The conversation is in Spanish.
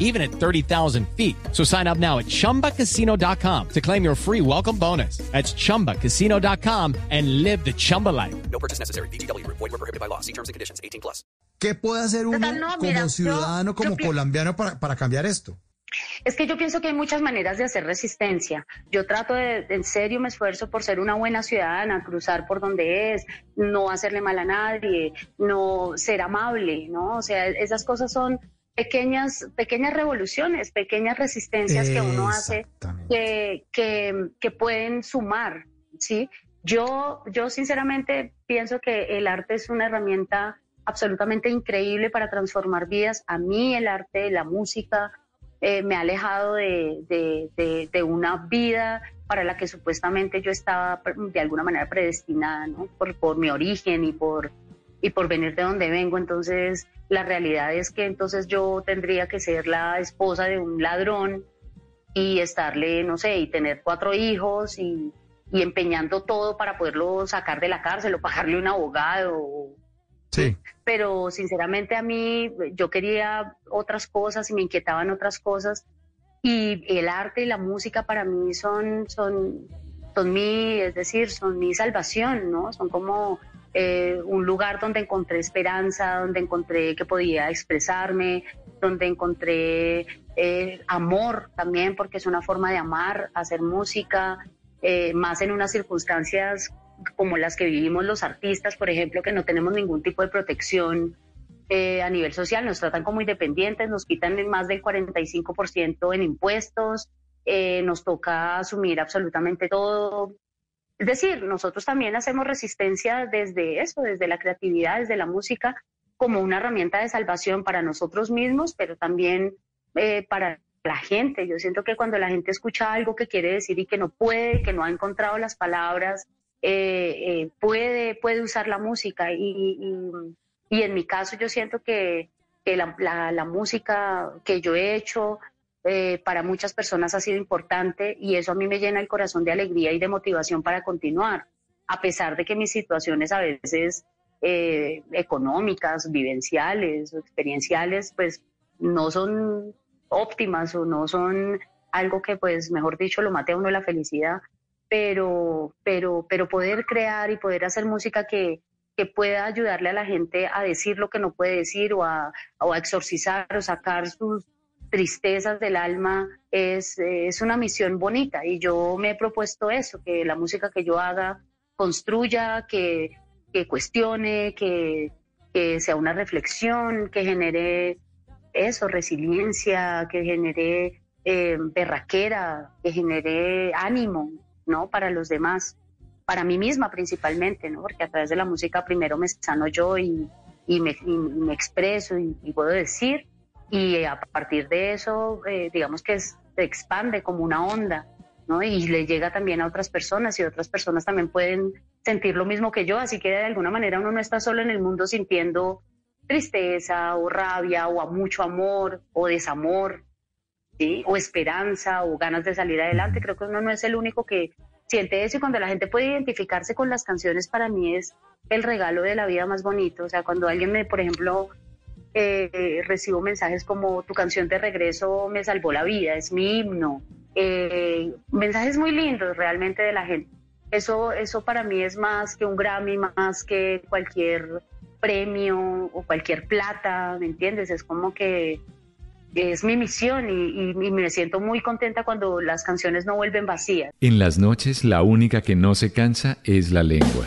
even at 30,000 feet. So sign up now at chumbacasino.com to claim your free welcome bonus. That's chumbacasino.com and live the Chumba life. No purchase necessary. BGW. Void were prohibited by law. See terms and conditions. 18 plus. ¿Qué puede hacer uno no, como mira, yo- ciudadano, como yo colombiano para, para cambiar esto? Es que yo pienso que hay muchas maneras de hacer resistencia. Yo trato de, en serio me esfuerzo por ser una buena ciudadana, cruzar por donde es, no hacerle mal a nadie, no ser amable, ¿no? O sea, esas cosas son pequeñas, pequeñas revoluciones, pequeñas resistencias que uno hace que, que, que pueden sumar, ¿sí? Yo, yo sinceramente pienso que el arte es una herramienta absolutamente increíble para transformar vidas. A mí el arte, la música, eh, me ha alejado de, de- de- de una vida para la que supuestamente yo estaba de alguna manera predestinada, ¿no? Por, por mi origen y por, y por venir de donde vengo. Entonces, la realidad es que entonces yo tendría que ser la esposa de un ladrón y estarle, no sé, y tener cuatro hijos y, y empeñando todo para poderlo sacar de la cárcel o pagarle un abogado. Sí. Pero sinceramente a mí yo quería otras cosas y me inquietaban otras cosas y el arte y la música para mí son, son, son mi, es decir, son mi salvación, ¿no? Son como eh, un lugar donde encontré esperanza, donde encontré que podía expresarme, donde encontré eh, amor también, porque es una forma de amar, hacer música, eh, más en unas circunstancias como las que vivimos los artistas, por ejemplo, que no tenemos ningún tipo de protección a nivel social, nos tratan como independientes, nos quitan más del 45% en impuestos, nos toca asumir absolutamente todo. Es decir, nosotros también hacemos resistencia desde eso, desde la creatividad, desde la música, como una herramienta de salvación para nosotros mismos, pero también eh, para la gente. Yo siento que cuando la gente escucha algo que quiere decir y que no puede, que no ha encontrado las palabras, eh, eh, puede, puede usar la música. Y, y- en mi caso yo siento que, la- la música que yo he hecho eh, para muchas personas ha sido importante y eso a mí me llena el corazón de alegría y de motivación para continuar, a pesar de que mis situaciones a veces eh, económicas, vivenciales o experienciales, pues no son óptimas o no son algo que, pues, mejor dicho, lo mate a uno la felicidad, pero, pero, pero poder crear y poder hacer música que, que pueda ayudarle a la gente a decir lo que no puede decir o a, o a exorcizar o sacar sus tristezas del alma es, es una misión bonita y yo me he propuesto eso, que la música que yo haga construya, que, que cuestione, que, que sea una reflexión, que genere eso, resiliencia, que genere eh, berraquera, que genere ánimo, ¿no? Para los demás, para mí misma principalmente, ¿no? Porque a través de la música primero me sano yo y, y me, y me expreso y, y puedo decir, y a partir de eso, eh, digamos que se expande como una onda, ¿no? Y le llega también a otras personas y otras personas también pueden sentir lo mismo que yo, así que de alguna manera uno no está solo en el mundo sintiendo tristeza o rabia o mucho amor o desamor. O esperanza o ganas de salir adelante. Creo que uno no es el único que siente eso y cuando la gente puede identificarse con las canciones para mí es el regalo de la vida más bonito. O sea, cuando alguien me, por ejemplo, eh, recibo mensajes como tu canción de regreso me salvó la vida, es mi himno. Eh, mensajes muy lindos realmente de la gente. Eso, eso para mí es más que un Grammy, más que cualquier premio o cualquier plata, ¿me entiendes? Es como que es mi misión y, y- y me siento muy contenta cuando las canciones no vuelven vacías. En las noches la única que no se cansa es la lengua.